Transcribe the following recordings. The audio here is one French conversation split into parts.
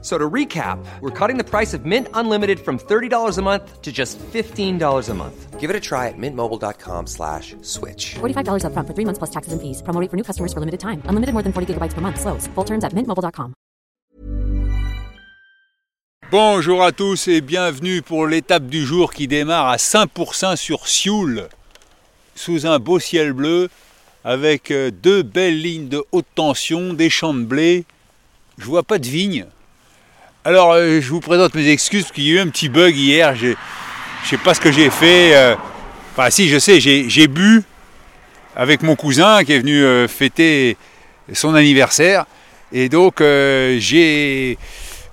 So to recap, we're cutting the price of Mint Unlimited from $30 a month to just $15 a month. Give it a try at mintmobile.com slash switch. $45 upfront for three months plus taxes and fees. Promo rate for new customers for limited time. Unlimited more than 40 gigabytes per month. Slows. Full terms at mintmobile.com. Bonjour à tous et bienvenue pour l'étape du jour qui démarre à Saint-Pourçain sur Sioule, sous un beau ciel bleu, avec euh, deux belles lignes de haute tension, des champs de blé. Je vois pas de vignes. Alors euh, je vous présente mes excuses parce qu'il y a eu un petit bug hier. Je sais pas ce que j'ai fait. euh, Enfin si je sais, j'ai bu avec mon cousin qui est venu euh, fêter son anniversaire. Et donc j'ai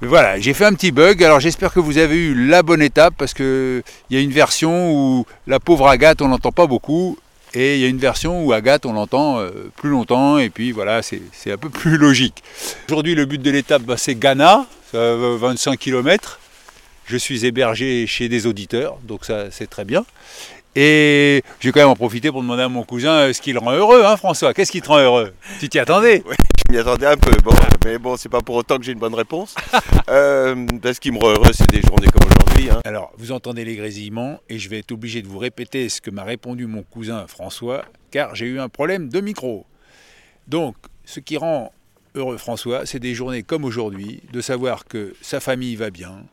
voilà, j'ai fait un petit bug. Alors j'espère que vous avez eu la bonne étape parce que il y a une version où la pauvre Agathe on l'entend pas beaucoup et il y a une version où Agathe on l'entend euh, plus longtemps et puis voilà c'est un peu plus logique. Aujourd'hui le but de l'étape bah, c'est Ghana, ça va 25 km. Je suis hébergé chez des auditeurs donc ça c'est très bien. Et je vais quand même en profiter pour demander à mon cousin euh, ce qui le rend heureux, hein François Qu'est-ce qui te rend heureux? Tu t'y attendais? Je m'y attendais un peu, bon, mais bon, c'est pas pour autant que j'ai une bonne réponse. Euh, parce qu'il me rend heureux, c'est des journées comme aujourd'hui. Hein. Alors, vous entendez les grésillements et je vais être obligé de vous répéter ce que m'a répondu mon cousin François, car j'ai eu un problème de micro. Donc, ce qui rend heureux François, c'est des journées comme aujourd'hui, de savoir que sa famille va bien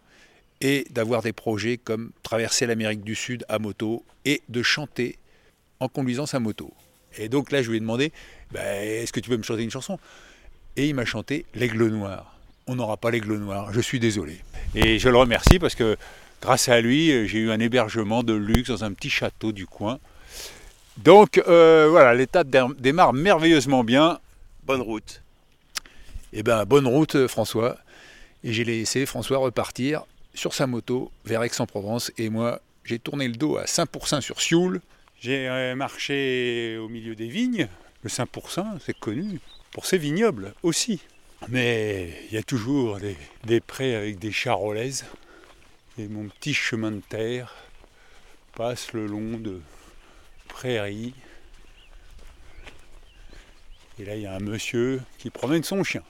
et d'avoir des projets comme traverser l'Amérique du Sud à moto et de chanter en conduisant sa moto. Et donc là, je lui ai demandé, Ben, est-ce que tu peux me chanter une chanson? Et il m'a chanté L'Aigle Noir. On n'aura pas l'Aigle Noir, je suis désolé. Et je le remercie parce que grâce à lui, j'ai eu un hébergement de luxe dans un petit château du coin. Donc euh, voilà, l'étape dé- démarre merveilleusement bien. Bonne route. Et ben bonne route euh, François. Et j'ai laissé François repartir sur sa moto vers Aix-en-Provence. Et moi, j'ai tourné le dos à Saint-Pourçain sur Sioule. J'ai euh, marché au milieu des vignes. Le Saint-Pourçain, c'est connu pour ses vignobles aussi. Mais il y a toujours des, des prés avec des charolaises. Et mon petit chemin de terre passe le long de prairies. Et là, il y a un monsieur qui promène son chien.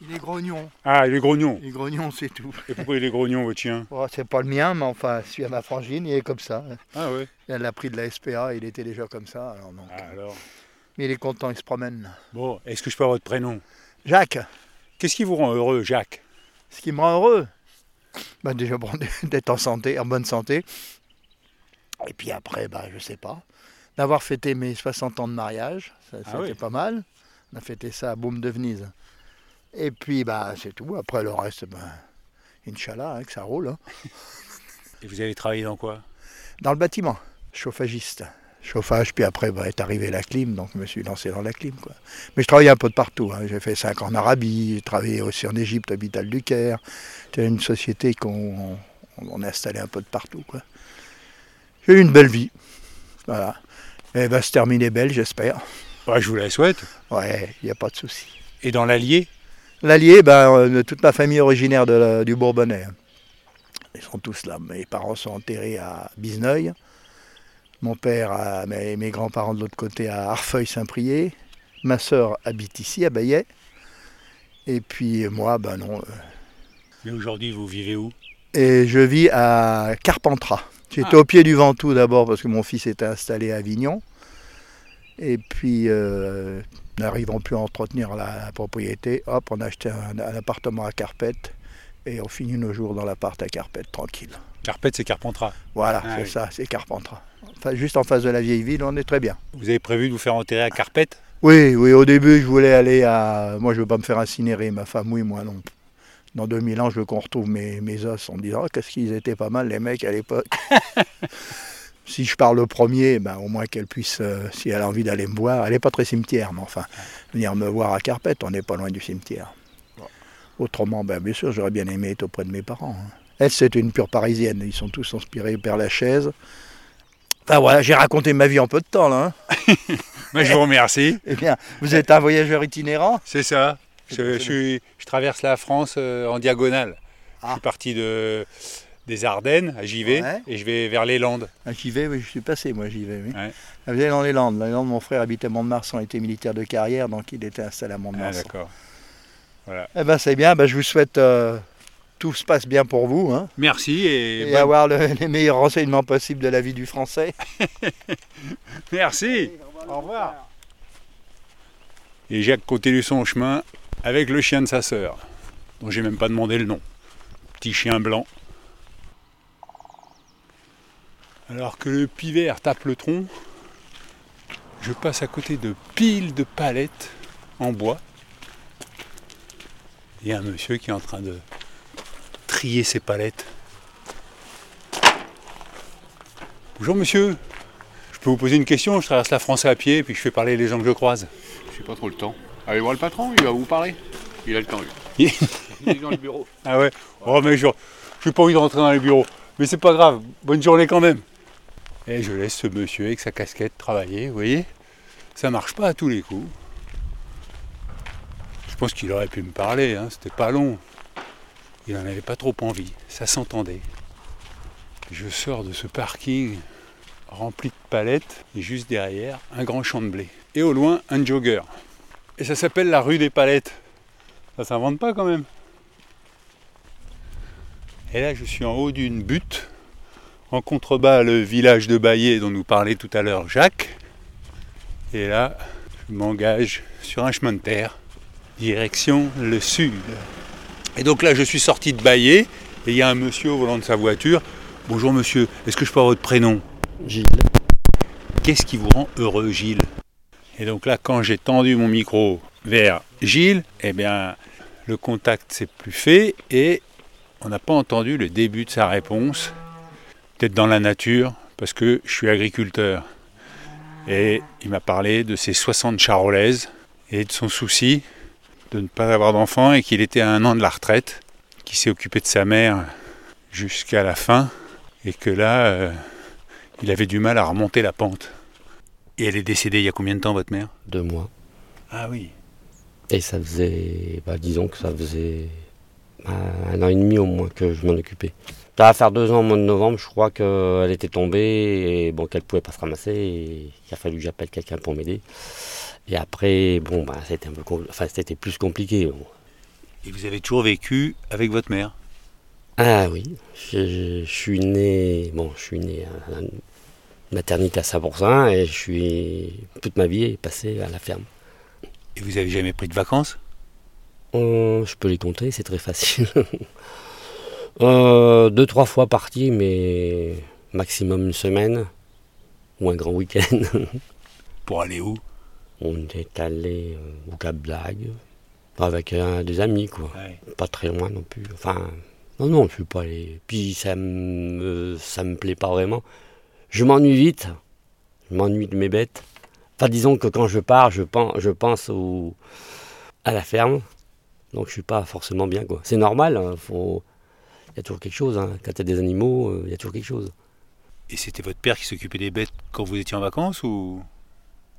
Il est grognon. Ah, il est grognon. Il est grognon, c'est tout. Et pourquoi il est grognon, votre chien? Bon, c'est pas le mien, mais enfin, celui à ma frangine, il est comme ça. Ah ouais Elle l'a pris de la SPA, il était déjà comme ça. Alors non. Ah, alors. Mais il est content, il se promène. Bon, est-ce que je peux avoir votre prénom? Jacques, Qu'est-ce qui vous rend heureux, Jacques? Ce qui me rend heureux, bah, déjà bon, d'être en santé, en bonne santé. Et puis après, bah, je sais pas, d'avoir fêté mes 60 ans de mariage, ça, Ah c'était oui. pas mal. On a fêté ça à Boum de Venise. Et puis, bah, c'est tout. Après, le reste, bah, Inch'Allah, hein, que ça roule. hein. Et vous avez travaillé dans quoi? Dans le bâtiment, chauffagiste. Chauffage, puis après bah, est arrivée la clim, donc je me suis lancé dans la clim. Quoi. Mais je travaillais un peu de partout. hein. J'ai fait 5 ans en Arabie, j'ai travaillé aussi en Égypte, à Vital du Caire. C'était une société qu'on on, on a installé un peu de partout. quoi. J'ai eu une belle vie. Voilà. Elle va se terminer belle, j'espère. Bah, Je vous la souhaite. Ouais, il n'y a pas de souci. Et dans l'Allier? L'Allier, ben, euh, toute ma famille est originaire de la- du Bourbonnais. hein. Ils sont tous là. Mes parents sont enterrés à Bizneuil. Mon père, a- mes, mes grands-parents de l'autre côté à Arfeuil-Saint-Prié. Ma sœur habite ici, à Bayet. Et puis moi, ben non. euh, Mais aujourd'hui, vous vivez où? Et je vis à Carpentras. J'étais Ah. au pied du Ventoux d'abord parce que mon fils était installé à Avignon. Et puis, euh, n'arrivant plus à entretenir la, la propriété, hop, on a acheté un, un appartement à Carpette. Et on finit nos jours dans l'appart à Carpette, tranquille. Carpette, c'est Carpentras. Voilà, Ah c'est oui. ça, c'est Carpentras. Enfin, juste en face de la vieille ville, on est très bien. Vous avez prévu de vous faire enterrer à Carpette? Oui, oui, au début, je voulais aller à. Moi, je ne veux pas me faire incinérer, ma femme, oui, moi non. Dans 2000 ans, je veux qu'on retrouve mes, mes os en me disant Oh, qu'est-ce qu'ils étaient pas mal, les mecs, à l'époque. si je pars le premier, ben, au moins qu'elle puisse, euh, si elle a envie d'aller me voir, elle n'est pas très cimetière, mais enfin, venir me voir à Carpette, on n'est pas loin du cimetière. Autrement, ben, bien sûr, j'aurais bien aimé être auprès de mes parents. hein. Elle, c'est une pure parisienne, ils sont tous inspirés par la chaise. Enfin voilà, j'ai raconté ma vie en peu de temps là. hein. Je vous remercie. Eh bien, vous êtes un voyageur itinérant C'est ça. Je, je suis- je traverse la France euh, en diagonale. Je Ah. suis parti de, des Ardennes à Givet Ouais. et je vais vers les Landes. Ah, J'y vais, oui, je suis passé, moi, vais. Oui. Ouais. Je vais dans les Landes. Dans les Landes, mon frère habitait à Mont-de-Marsan, il était militaire de carrière, donc il était installé à Ah, Mont-de-Marsan. d'accord. eh ben, c'est bien, ben, je vous souhaite euh, tout se passe bien pour vous, hein, Merci et, et, bonne- avoir le- les meilleurs renseignements possibles de la vie du Français. merci. Au revoir. Et Jacques continue son chemin avec le chien de sa sœur, dont j'ai même pas demandé le nom. Petit chien blanc. Alors que le pivert tape le tronc, je passe à côté de piles de palettes en bois. Il y a un monsieur qui est en train de trier ses palettes. Bonjour monsieur, je peux vous poser une question Je traverse la France à pied puis je fais parler les gens que je croise. J'ai pas trop le temps. Allez voir le patron, il va vous parler. Il a le temps, lui. Il est dans le bureau. Ah ouais? Oh mais je n'ai pas envie de rentrer dans les bureaux. Mais c'est pas grave, bonne journée quand même. Et je laisse ce monsieur avec sa casquette travailler, vous voyez? Ça marche pas à tous les coups. Je pense qu'il aurait pu me parler, hein, c'était pas long. Il n'en avait pas trop envie, ça s'entendait. Je sors de ce parking rempli de palettes et juste derrière, un grand champ de blé. Et au loin, un jogger. Et ça s'appelle la rue des palettes. Ça s'invente pas quand même. Et là, je suis en haut d'une butte. En contrebas, le village de Baillé dont nous parlait tout à l'heure Jacques. Et là, je m'engage sur un chemin de terre, direction le sud. Et donc là, je suis sorti de Baillé et il y a un monsieur au volant de sa voiture. Bonjour monsieur, est-ce que je peux avoir votre prénom Gilles. Qu'est-ce qui vous rend heureux, Gilles Et donc là, quand j'ai tendu mon micro vers Gilles, eh bien, le contact s'est plus fait et on n'a pas entendu le début de sa réponse. Peut-être dans la nature, parce que je suis agriculteur. Et il m'a parlé de ses 60 charolaises et de son souci de ne pas avoir d'enfant et qu'il était à un an de la retraite, qu'il s'est occupé de sa mère jusqu'à la fin et que là, euh, il avait du mal à remonter la pente. Et elle est décédée il y a combien de temps, votre mère? Deux mois. Ah oui. Et ça faisait, bah, disons que ça faisait un an et demi au moins que je m'en occupais. Ça va faire deux ans au mois de novembre, je crois qu'elle était tombée et bon, qu'elle pouvait pas se ramasser. Et il a fallu que j'appelle quelqu'un pour m'aider. Et après, bon, bah, c'était un peu, compl- enfin, c'était plus compliqué. bon. Et vous avez toujours vécu avec votre mère? Ah oui, je, je- je suis né, bon, je suis né à la maternité à Saint-Pourçain et je suis toute ma vie est passée à la ferme. Et vous avez jamais pris de vacances? Euh, je peux les compter, c'est très facile. Euh, deux, trois fois parti, mais maximum une semaine ou un grand week-end. Pour aller où? On est allé euh, au Cap Blague avec des amis, quoi. Pas très loin non plus. Enfin, non, non, je suis pas allé. Puis ça me, ça me plaît pas vraiment. Je m'ennuie vite. Je m'ennuie de mes bêtes. Enfin, disons que quand je pars, je pense, je pense au, à la ferme. Donc je suis pas forcément bien, quoi. C'est normal, hein, faut... il y a toujours quelque chose. Hein. Quand tu as des animaux, euh, il y a toujours quelque chose. Et c'était votre père qui s'occupait des bêtes quand vous étiez en vacances ou?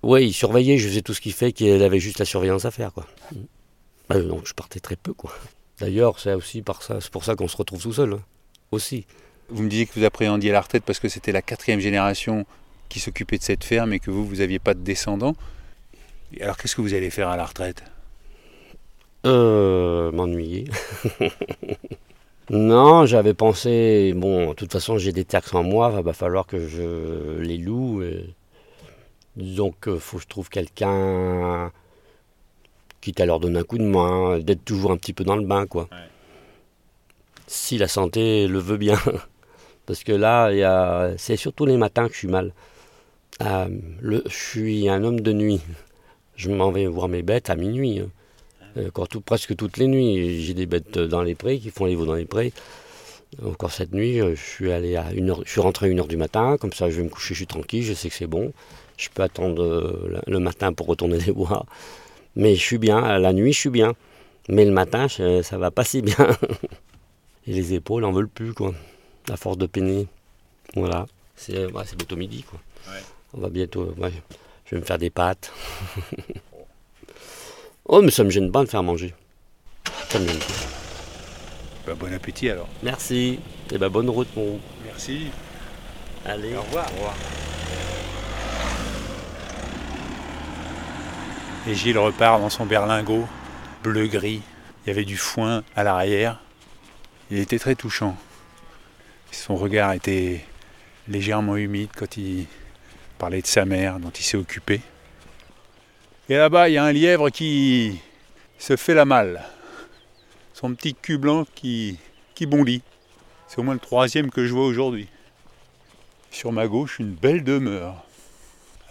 Oui, il surveillait, je faisais tout ce qu'il fait, qu'il avait juste la surveillance à faire, quoi. Euh, donc je partais très peu, quoi. D'ailleurs, c'est aussi par ça, c'est pour ça qu'on se retrouve tout seul, hein, aussi. Vous me disiez que vous appréhendiez la retraite parce que c'était la quatrième génération qui s'occupait de cette ferme et que vous, vous n'aviez pas de descendants. Alors qu'est-ce que vous allez faire à la retraite? Euh, m'ennuyer. non, j'avais pensé, bon, de toute façon, j'ai des taxes en moi, il va falloir que je les loue. et disons qu'il faut que je trouve quelqu'un, quitte à leur donner un coup de main, d'être toujours un petit peu dans le bain, quoi. Si la santé le veut bien. Parce que là, il y a- c'est surtout les matins que je suis mal. Le, je suis un homme de nuit. Je m'en vais voir mes bêtes à minuit. Euh, Encore tout, presque toutes les nuits. J'ai des bêtes dans les prés qui font les veaux dans les prés. Encore cette nuit, euh, je suis allé à une heure, je suis rentré à 1h du matin, comme ça je vais me coucher, je suis tranquille, je sais que c'est bon. Je peux attendre euh, le matin pour retourner les voir. Mais je suis bien, la nuit je suis bien. Mais le matin, je- ça va pas si bien. Et les épaules en veulent plus, quoi. À force de peiner. Voilà. C'est bientôt midi, quoi. On va bientôt. ouais, je vais me faire des pâtes. Oh, mais ça me gêne pas de faire manger. Ça me gêne pas. Bah, bon appétit alors. Merci. Et bah, bonne route, mon. Merci. Allez. Au revoir. Au revoir. Et Gilles repart dans son berlingot, bleu-gris. Il y avait du foin à l'arrière. Il était très touchant. Son regard était légèrement humide quand il parlait de sa mère dont il s'est occupé. Et là-bas, il y a un lièvre qui se fait la malle. Son petit cul blanc qui, qui bondit. C'est au moins le troisième que je vois aujourd'hui. Sur ma gauche, une belle demeure.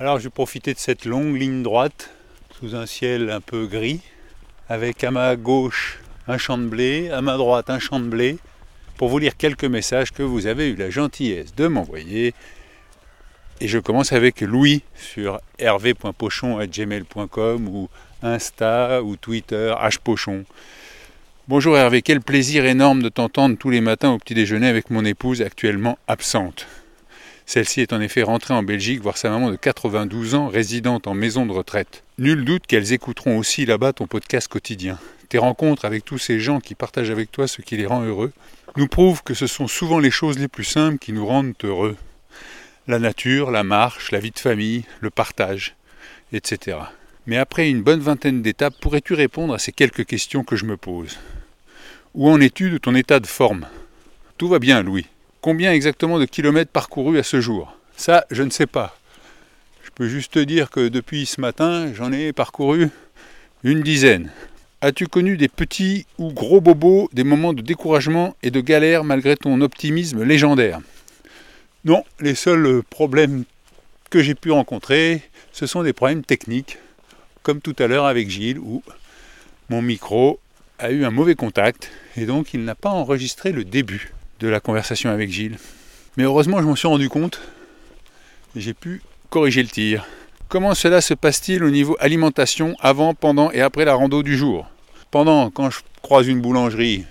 Alors je vais profiter de cette longue ligne droite sous un ciel un peu gris, avec à ma gauche un champ de blé, à ma droite un champ de blé, pour vous lire quelques messages que vous avez eu la gentillesse de m'envoyer. Et je commence avec Louis sur hervé.pochon.gmail.com ou Insta ou Twitter, hpochon. Bonjour Hervé, quel plaisir énorme de t'entendre tous les matins au petit déjeuner avec mon épouse actuellement absente. Celle-ci est en effet rentrée en Belgique voir sa maman de 92 ans résidente en maison de retraite. Nul doute qu'elles écouteront aussi là-bas ton podcast quotidien. Tes rencontres avec tous ces gens qui partagent avec toi ce qui les rend heureux nous prouvent que ce sont souvent les choses les plus simples qui nous rendent heureux. La nature, la marche, la vie de famille, le partage, etc. Mais après une bonne vingtaine d'étapes, pourrais-tu répondre à ces quelques questions que je me pose? Où en es-tu de ton état de forme? Tout va bien, Louis. Combien exactement de kilomètres parcourus à ce jour? Ça, je ne sais pas. Je peux juste te dire que depuis ce matin, j'en ai parcouru une dizaine. As-tu connu des petits ou gros bobos, des moments de découragement et de galère malgré ton optimisme légendaire? Non, les seuls problèmes que j'ai pu rencontrer, ce sont des problèmes techniques, comme tout à l'heure avec Gilles, où mon micro a eu un mauvais contact et donc il n'a pas enregistré le début de la conversation avec Gilles. Mais heureusement, je m'en suis rendu compte et j'ai pu corriger le tir. Comment cela se passe-t-il au niveau alimentation avant, pendant et après la rando du jour? Pendant, quand je croise une boulangerie,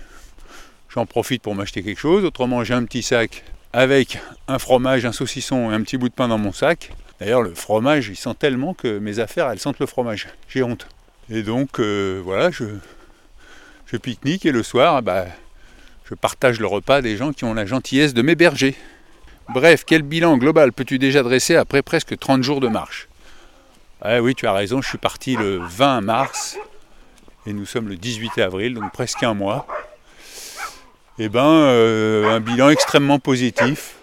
j'en profite pour m'acheter quelque chose. Autrement, j'ai un petit sac avec un fromage, un saucisson et un petit bout de pain dans mon sac. D'ailleurs, le fromage, il sent tellement que mes affaires, elles sentent le fromage. J'ai honte. Et donc, euh, voilà, je, je pique-nique et le soir, bah, je partage le repas des gens qui ont la gentillesse de m'héberger. Bref, quel bilan global peux-tu déjà dresser après presque 30 jours de marche? Ah Oui, tu as raison, je suis parti le 20 mars et nous sommes le 18 avril, donc presque un mois. Eh ben, euh, un bilan extrêmement positif.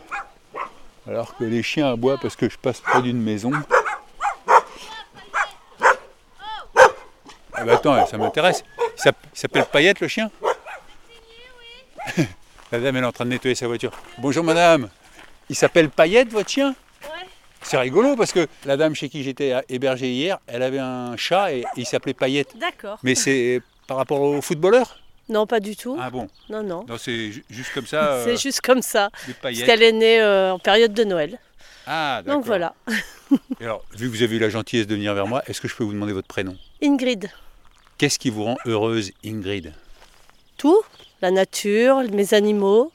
Alors que les chiens aboient parce que je passe près d'une maison. Ah bah attends, ça m'intéresse. Il s'appelle Payette le chien? La dame elle est en train de nettoyer sa voiture. Bonjour madame, il s'appelle Payette votre chien? Ouais. C'est rigolo parce que la dame chez qui j'étais hébergé hier, elle avait un chat et il s'appelait Payette. D'accord. Mais c'est par rapport au footballeur? Non, pas du tout. Ah bon Non, non. Non, c'est ju- juste comme ça. euh, C'est juste comme ça. Parce qu'elle est née euh, en période de Noël. Ah, d'accord. Donc voilà. Et alors, vu que vous avez eu la gentillesse de venir vers moi, est-ce que je peux vous demander votre prénom? Ingrid. Qu'est-ce qui vous rend heureuse, Ingrid? Tout. La nature, mes animaux.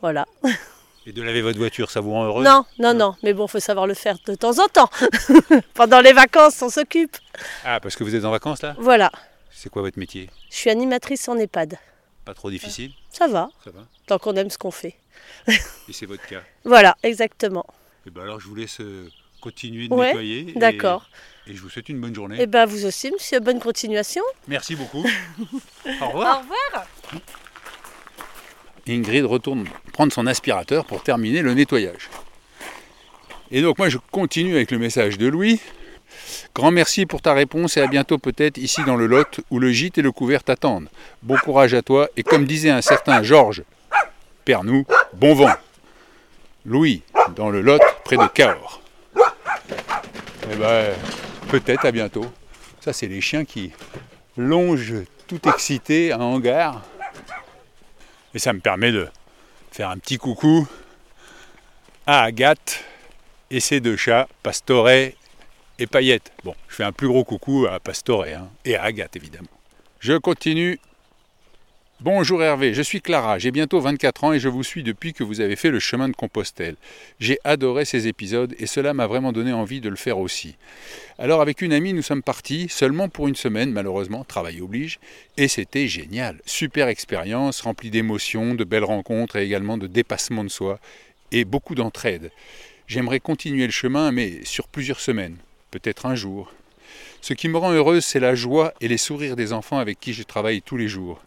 Voilà. Et de laver votre voiture, ça vous rend heureuse? Non, non, non. Mais bon, faut savoir le faire de temps en temps. Pendant les vacances, on s'occupe. Ah, parce que vous êtes en vacances là? Voilà. C'est quoi votre métier? Je suis animatrice en EHPAD. Pas trop difficile? Ça va, Ça va tant qu'on aime ce qu'on fait. Et c'est votre cas? Voilà, exactement. Et ben alors, je vous laisse euh, continuer de Ouais, nettoyer. et- d'accord. Et, je vous souhaite une bonne journée. Et ben vous aussi, monsieur. Bonne continuation. Merci beaucoup. Au revoir. revoir. Ingrid retourne prendre son aspirateur pour terminer le nettoyage. Et donc moi je continue avec le message de Louis. Grand merci pour ta réponse et à bientôt peut-être ici dans le Lot où le gîte et le couvert t'attendent. Bon courage à toi et comme disait un certain Georges Pernou, bon vent. Louis, dans le Lot, près de Cahors. Eh ben, peut-être à bientôt. Ça c'est les chiens qui longent tout excités un hangar. Et ça me permet de faire un petit coucou à Agathe et ses deux chats, Pastore et Paillette. Bon, je fais un plus gros coucou à Pastore hein, et à Agathe évidemment. Je continue Bonjour Hervé, je suis Clara, j'ai bientôt 24 ans et je vous suis depuis que vous avez fait le chemin de Compostelle. J'ai adoré ces épisodes et cela m'a vraiment donné envie de le faire aussi. Alors avec une amie, nous sommes partis, seulement pour une semaine malheureusement, travail oblige, et c'était génial. Super expérience, remplie d'émotions, de belles rencontres et également de dépassement de soi et beaucoup d'entraide. J'aimerais continuer le chemin mais sur plusieurs semaines, peut-être un jour. Ce qui me rend heureuse, c'est la joie et les sourires des enfants avec qui je travaille tous les jours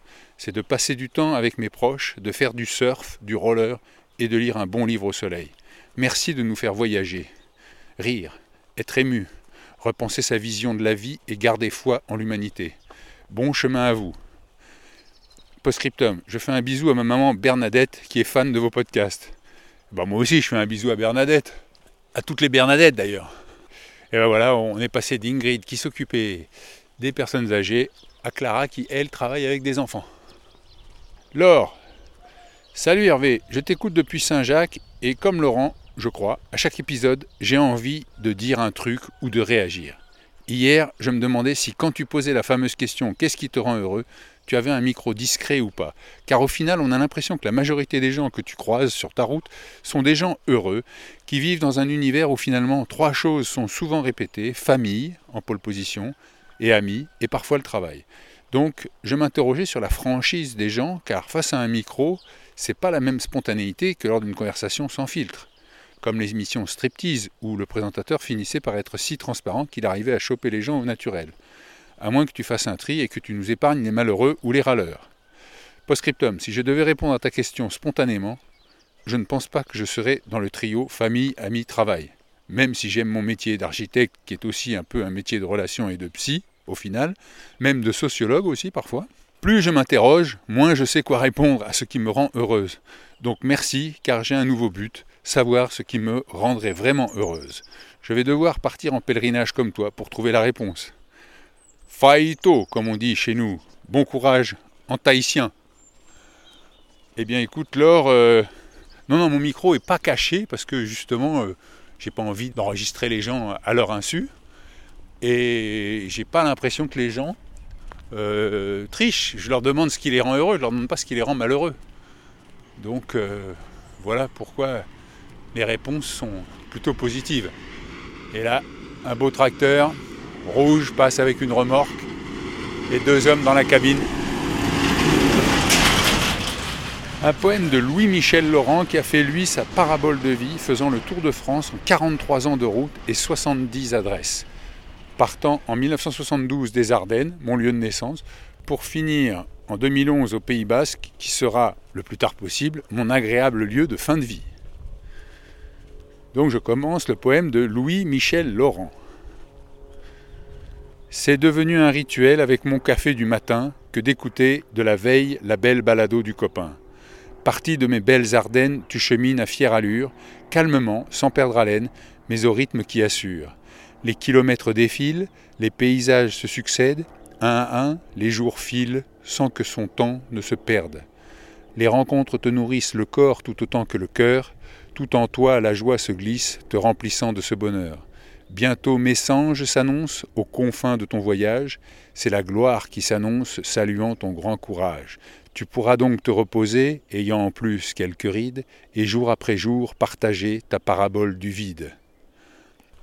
c'est de passer du temps avec mes proches, de faire du surf, du roller et de lire un bon livre au soleil. Merci de nous faire voyager, rire, être ému, repenser sa vision de la vie et garder foi en l'humanité. Bon chemin à vous. Postscriptum, je fais un bisou à ma maman Bernadette qui est fan de vos podcasts. Ben moi aussi je fais un bisou à Bernadette. À toutes les Bernadettes d'ailleurs. Et ben voilà, on est passé d'Ingrid qui s'occupait des personnes âgées à Clara qui, elle, travaille avec des enfants. Laure, salut Hervé, je t'écoute depuis Saint-Jacques et comme Laurent, je crois, à chaque épisode, j'ai envie de dire un truc ou de réagir. Hier, je me demandais si quand tu posais la fameuse question Qu'est-ce qui te rend heureux tu avais un micro discret ou pas. Car au final, on a l'impression que la majorité des gens que tu croises sur ta route sont des gens heureux, qui vivent dans un univers où finalement trois choses sont souvent répétées, famille, en pole position, et amis, et parfois le travail. Donc je m'interrogeais sur la franchise des gens, car face à un micro, c'est pas la même spontanéité que lors d'une conversation sans filtre. Comme les émissions striptease, où le présentateur finissait par être si transparent qu'il arrivait à choper les gens au naturel. À moins que tu fasses un tri et que tu nous épargnes les malheureux ou les râleurs. Postscriptum, si je devais répondre à ta question spontanément, je ne pense pas que je serais dans le trio famille, amis, travail. Même si j'aime mon métier d'architecte, qui est aussi un peu un métier de relation et de psy, au final, même de sociologue aussi parfois. Plus je m'interroge, moins je sais quoi répondre à ce qui me rend heureuse. Donc merci, car j'ai un nouveau but, savoir ce qui me rendrait vraiment heureuse. Je vais devoir partir en pèlerinage comme toi pour trouver la réponse. Faito, comme on dit chez nous. Bon courage, en tahitien. Eh bien écoute, Laure, euh, non, non, mon micro est pas caché parce que justement, euh, j'ai pas envie d'enregistrer les gens à leur insu. Et j'ai pas l'impression que les gens euh, trichent. Je leur demande ce qui les rend heureux, je leur demande pas ce qui les rend malheureux. Donc voilà pourquoi les réponses sont plutôt positives. Et là, un beau tracteur rouge passe avec une remorque et deux hommes dans la cabine. Un poème de Louis-Michel Laurent qui a fait lui sa parabole de vie faisant le tour de France en 43 ans de route et 70 adresses partant en 1972 des Ardennes, mon lieu de naissance, pour finir en 2011 au Pays Basque, qui sera, le plus tard possible, mon agréable lieu de fin de vie. Donc je commence le poème de Louis-Michel Laurent. C'est devenu un rituel avec mon café du matin que d'écouter de la veille la belle balado du copain. Parti de mes belles Ardennes, tu chemines à fière allure, calmement, sans perdre haleine, mais au rythme qui assure. Les kilomètres défilent, les paysages se succèdent, un à un, les jours filent sans que son temps ne se perde. Les rencontres te nourrissent le corps tout autant que le cœur, tout en toi la joie se glisse, te remplissant de ce bonheur. Bientôt Messanges s'annonce aux confins de ton voyage, c'est la gloire qui s'annonce, saluant ton grand courage. Tu pourras donc te reposer, ayant en plus quelques rides, et jour après jour partager ta parabole du vide.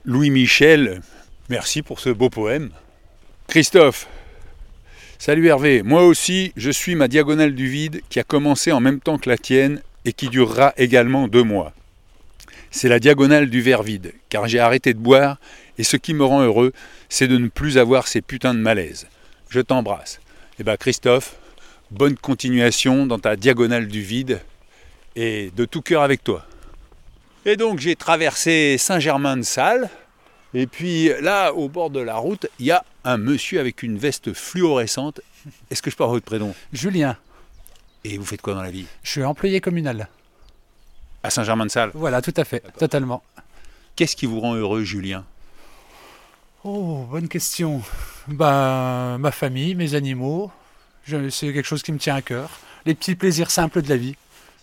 Louis Michel, merci pour ce beau poème. Christophe, salut Hervé, moi aussi je suis ma diagonale du vide qui a commencé en même temps que la tienne et qui durera également deux mois. C'est la diagonale du verre vide, car j'ai arrêté de boire et ce qui me rend heureux, c'est de ne plus avoir ces putains de malaises. Je t'embrasse. Eh bien Christophe, bonne continuation dans ta diagonale du vide et de tout cœur avec toi. Et donc j'ai traversé Saint-Germain-de-Salle. Et puis là, au bord de la route, il y a un monsieur avec une veste fluorescente. Est-ce que je avoir votre prénom? Julien. Et vous faites quoi dans la vie? Je suis employé communal. À Saint-Germain-de-Salle Voilà, tout à fait, totalement. Qu'est-ce qui vous rend heureux, Julien? Oh, bonne question. Ben, ma famille, mes animaux, c'est quelque chose qui me tient à cœur. Les petits plaisirs simples de la vie.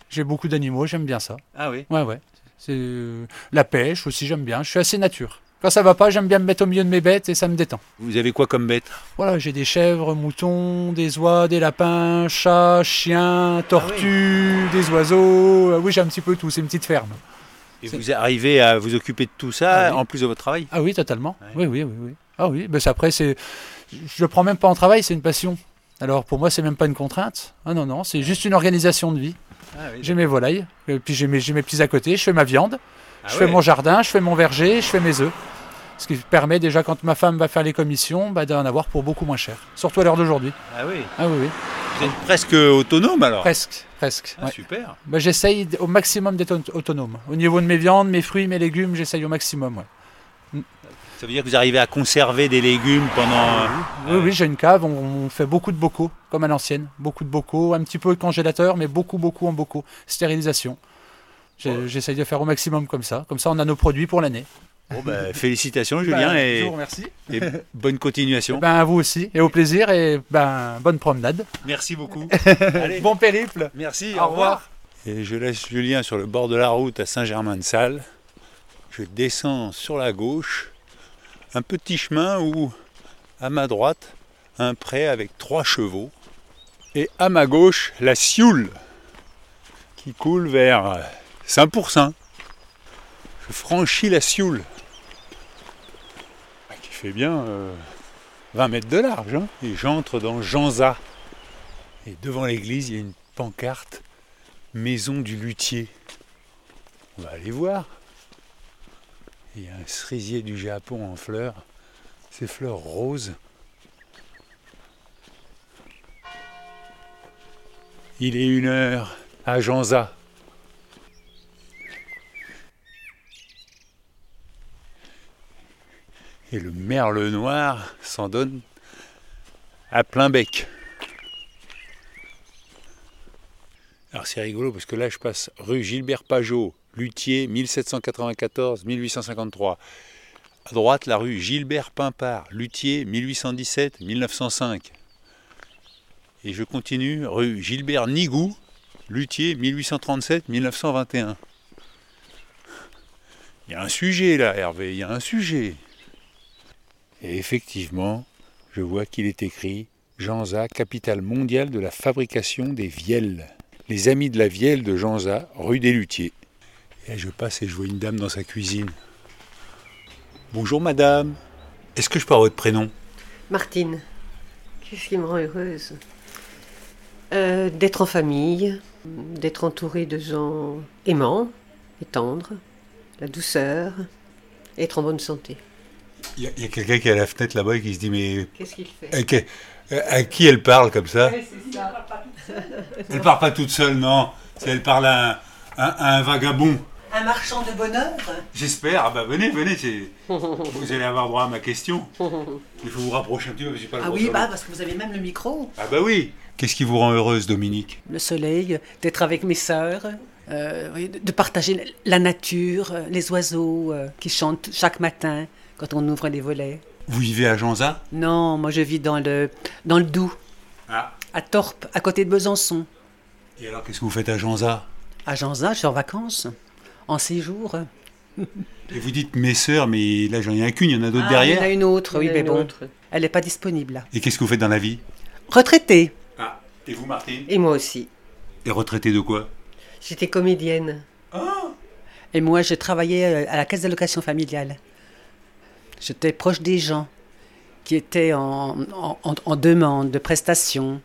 J'ai beaucoup d'animaux, j'aime bien ça. Ah oui? Ouais, ouais. C'est euh, la pêche aussi, j'aime bien. Je suis assez nature. Quand ça va pas, j'aime bien me mettre au milieu de mes bêtes et ça me détend. Vous avez quoi comme bête? Voilà, j'ai des chèvres, moutons, des oies, des lapins, chats, chiens, tortues, des oiseaux. Euh, Oui, j'ai un petit peu tout, c'est une petite ferme. Et vous arrivez à vous occuper de tout ça Ah oui. en plus de votre travail? Ah oui, totalement. Oui, oui, oui, oui. Ah oui, c'est- après, c'est, je le prends même pas en travail, c'est une passion. Alors pour moi, c'est même pas une contrainte. Ah non, non, c'est juste une organisation de vie. J'ai mes volailles, et puis j'ai mes, j'ai mes petits à côté, je fais ma viande, Ah je fais mon jardin, je fais mon verger, je fais mes œufs. Ce qui permet déjà, quand ma femme va faire les commissions, bah, d'en avoir pour beaucoup moins cher. Surtout à l'heure d'aujourd'hui. Ah oui. Ah oui, oui. Vous êtes presque autonome alors Presque, presque. Ah, ouais. Super. Bah, j'essaye au maximum d'être auto- autonome. Au niveau de mes viandes, mes fruits, mes légumes, j'essaye au maximum. ouais. Ça veut dire que vous arrivez à conserver des légumes pendant. Oui, oui, j'ai une cave, on, on fait beaucoup de bocaux, comme à l'ancienne. Beaucoup de bocaux, un petit peu de congélateur, mais beaucoup, beaucoup en bocaux. Stérilisation. J'essaye de faire au maximum comme ça. Comme ça, on a nos produits pour l'année. Bon, bah, félicitations Julien Bah, et, bonne continuation. Ben, à vous aussi, et au plaisir, et ben, bonne promenade. Merci beaucoup. bon périple. Merci, Au revoir. Et je laisse Julien sur le bord de la route à Saint-Germain-de-Salle. Je descends sur la gauche, un petit chemin où, à ma droite, un pré avec trois chevaux. Et à ma gauche, la Sioule, qui coule vers Saint-Pourçain. Je franchis la Sioule, Ah, qui fait bien euh, 20 mètres de large. hein. et j'entre dans Janza. Et devant l'église, il y a une pancarte Maison du luthier. On va aller voir. Il y a un cerisier du Japon en fleurs. Ces fleurs roses. Il est une heure à Janza. Et le merle noir s'en donne à plein bec. Alors c'est rigolo parce que là je passe rue Gilbert Pajot, luthier 1794-1853. À droite la rue Gilbert Pimpard, luthier 1817-1905. Et je continue rue Gilbert Nigou, luthier 1837-1921. Il y a un sujet là Hervé, il y a un sujet. Et effectivement, je vois qu'il est écrit Janza, capitale mondiale de la fabrication des vielles. Les amis de la vielle de Janza, rue des Luthiers. Et là, je passe et je vois une dame dans sa cuisine. Bonjour madame. Est-ce que je peux avoir votre prénom? Martine, qu'est-ce qui me rend heureuse Euh, D'être en famille, d'être entourée de gens aimants et tendres, la douceur, être en bonne santé. Il y a, quelqu'un qui est à la fenêtre là-bas et qui se dit mais Qu'est-ce qu'il fait? À, qui- à qui elle parle comme ça? Elle parle pas toute seule, non. C'est- Elle parle à un, à- à un vagabond. Un marchand de bonheur? J'espère. Ah bah venez, venez. Vous allez avoir droit à ma question. Il faut vous rapprocher un petit peu parce que j'ai pas le Ah oui, bah, parce que vous avez même le micro. Ah bah oui. Qu'est-ce qui vous rend heureuse, Dominique? Le soleil, d'être avec mes sœurs, euh, de partager la nature, euh, les oiseaux euh, qui chantent chaque matin quand on ouvre les volets. Vous vivez à Janza? Non, moi je vis dans le, dans le Doubs, Ah. à Torpe, à côté de Besançon. Et alors, qu'est-ce que vous faites à Janza? À Janza, je suis en vacances, en séjour. Et vous dites mes sœurs, mais là j'en ai un qu'une, il y en a d'autres Ah, Il y derrière. en a une autre, oui, mais bon, autre. elle n'est pas disponible là. Et qu'est-ce que vous faites dans la vie? Retraitée. Ah. Et vous, Martine? Et moi aussi. Et retraité de quoi? J'étais comédienne. Et moi, je travaillais euh, à la caisse d'allocation familiale. J'étais proche des gens qui étaient en, en- en- en demande de prestations.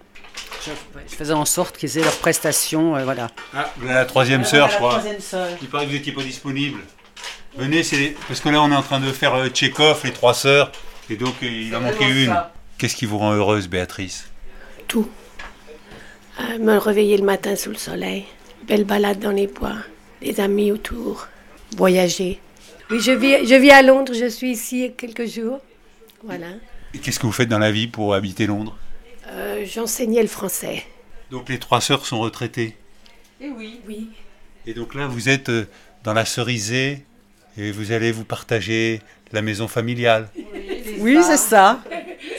Je, je faisais en sorte qu'ils aient leurs prestations, euh, voilà. Ah, vous avez la troisième sœur, je La crois. troisième sœur. Il paraît que vous n'étiez pas disponible. Venez, c'est les- parce que là on est en train de faire euh, Tchekhov, les trois sœurs, et donc euh, il en manquait vraiment une. Qu'est-ce qui vous rend heureuse, Béatrice? Tout. Euh, me réveiller le matin sous le soleil, belle balade dans les bois, des amis autour, voyager. Oui, je vis, je vis à Londres, je suis ici quelques jours. Voilà. Et qu'est-ce que vous faites dans la vie pour habiter Londres Euh, J'enseignais le français. Donc les trois sœurs sont retraitées. Et oui. Oui. Et donc là vous êtes euh, dans la cerisée et vous allez vous partager la maison familiale. Oui, c'est ça.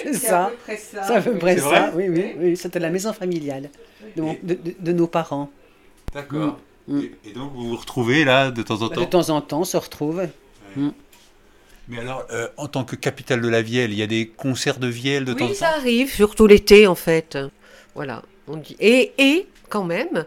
C'est ça. à peu près ça. C'est à peu près ça. Oui, oui, oui. C'était la maison familiale de, mon- de- de- de nos parents. D'accord. Mm. Et, et donc vous vous retrouvez là de temps en De temps temps en temps, on se retrouve. Mm. Mais alors, euh, en tant que capitale de la Vielle, il y a des concerts de Vielle de temps en Oui, temps ça arrive, surtout l'été en fait. Voilà. On dit. Et, et quand même,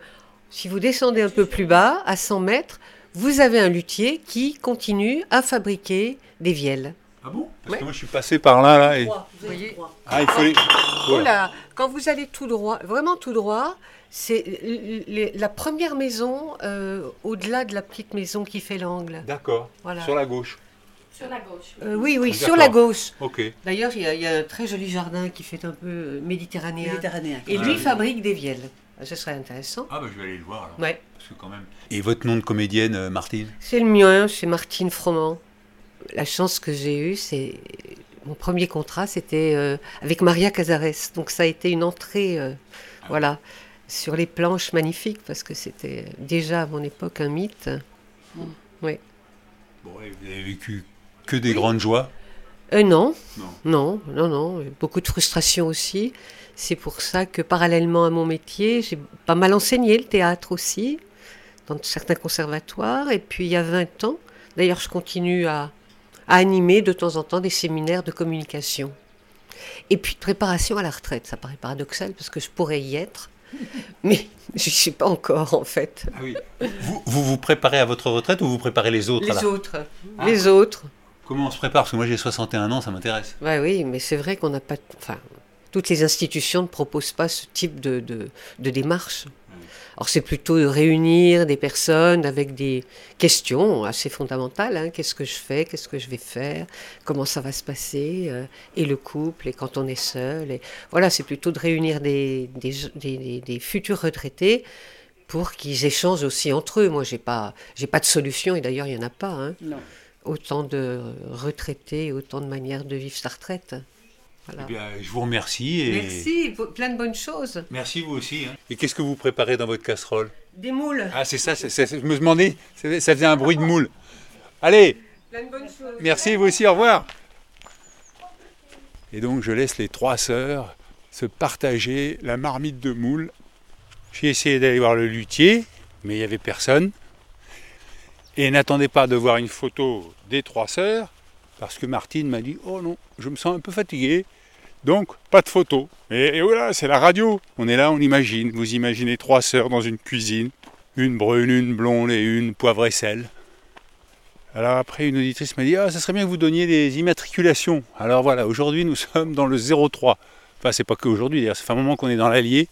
si vous descendez un peu plus bas, à 100 mètres, vous avez un luthier qui continue à fabriquer des vielles. Ah bon Parce que moi, je suis passé par là. là et... Vous voyez Ah, il faut les... Oh Voilà. là, quand vous allez tout droit, vraiment tout droit, c'est la première maison euh, au-delà de la petite maison qui fait l'angle. D'accord. Voilà. Sur la gauche. Sur la gauche. Euh, oui, oui, D'accord. sur la gauche. Ok. D'ailleurs, il y, a- il y a un très joli jardin qui fait un peu euh, méditerranéen. Méditerranéen. Et Ah lui oui. fabrique des vielles. Ah, Ce serait intéressant. Ah, bah, je vais aller le voir alors. Ouais. Parce que quand même. Et votre nom de comédienne, euh, Martine? C'est le mien, c'est Martine Froment. La chance que j'ai eue, c'est. Mon premier contrat, c'était euh, avec Maria Cazares. Donc ça a été une entrée, euh, voilà, sur les planches magnifiques, parce que c'était déjà à mon époque un mythe. Oui. Bon, et vous avez vécu que des grandes joies? Euh, non. Non. non, non, non, beaucoup de frustration aussi. C'est pour ça que parallèlement à mon métier, j'ai pas mal enseigné le théâtre aussi, dans certains conservatoires. Et puis il y a 20 ans, d'ailleurs je continue à, à animer de temps en temps des séminaires de communication. Et puis de préparation à la retraite, ça paraît paradoxal parce que je pourrais y être, mais je ne suis pas encore en fait. Ah oui. Vous, vous vous préparez à votre retraite ou vous préparez les autres Les là autres, Ah. les autres. Comment on se prépare? Parce que moi j'ai 61 ans, ça m'intéresse. Ouais, oui, mais c'est vrai qu'on n'a pas. Enfin, toutes les institutions ne proposent pas ce type de, de, de démarche. Alors, c'est plutôt de réunir des personnes avec des questions assez fondamentales. hein. Qu'est-ce que je fais? Qu'est-ce que je vais faire? Comment ça va se passer? Euh, Et le couple Et quand on est seul? Et Voilà, c'est plutôt de réunir des, des, des- des- des futurs retraités pour qu'ils échangent aussi entre eux. Moi, j'ai pas, j'ai pas de solution, et d'ailleurs, il n'y en a pas. hein. Non. Autant de retraités, autant de manières de vivre sa retraite. Voilà. Eh bien, je vous remercie. Et... Merci, plein de bonnes choses. Merci vous aussi. hein. Et qu'est-ce que vous préparez dans votre casserole? Des moules. Ah, c'est ça, je me demandais, ça faisait un bruit de moule. Allez, Plein de bonnes choses. merci vous aussi, au revoir. Et donc, je laisse les trois sœurs se partager la marmite de moule. J'ai essayé d'aller voir le luthier, mais il n'y avait personne. Et n'attendez pas de voir une photo des trois sœurs, parce que Martine m'a dit Oh non, je me sens un peu fatigué, donc pas de photo. Et, voilà, c'est la radio. On est là, on imagine. Vous imaginez trois sœurs dans une cuisine, une brune, une blonde et une poivre et sel. Alors après, une auditrice m'a dit Ah, ça serait bien que vous donniez des immatriculations. Alors voilà, aujourd'hui, nous sommes dans le 03. Enfin, c'est pas que aujourd'hui, d'ailleurs, ça fait un moment qu'on est dans l'Allier.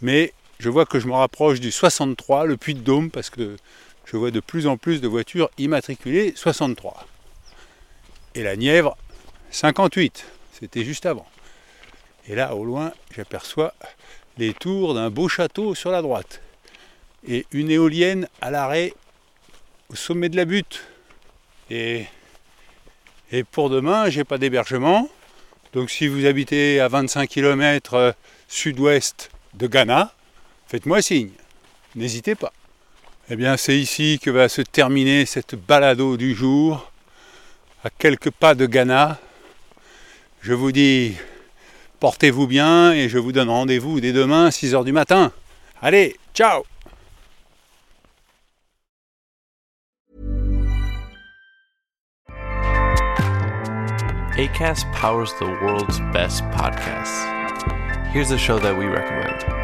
Mais je vois que je me rapproche du 63, le Puy de Dôme, parce que je vois de plus en plus de voitures immatriculées 63. Et la Nièvre, 58. C'était juste avant. Et là, au loin, j'aperçois les tours d'un beau château sur la droite. Et une éolienne à l'arrêt au sommet de la butte. Et, pour demain, j'ai pas d'hébergement. Donc si vous habitez à 25 km sud-ouest de Ghana, faites-moi signe. N'hésitez pas. Eh bien, c'est ici que va se terminer cette balado du jour, à quelques pas de Ghana. Je vous dis, portez-vous bien et je vous donne rendez-vous dès demain, 6h du matin. Allez, ciao powers the world's best podcasts. Here's a show that we recommend.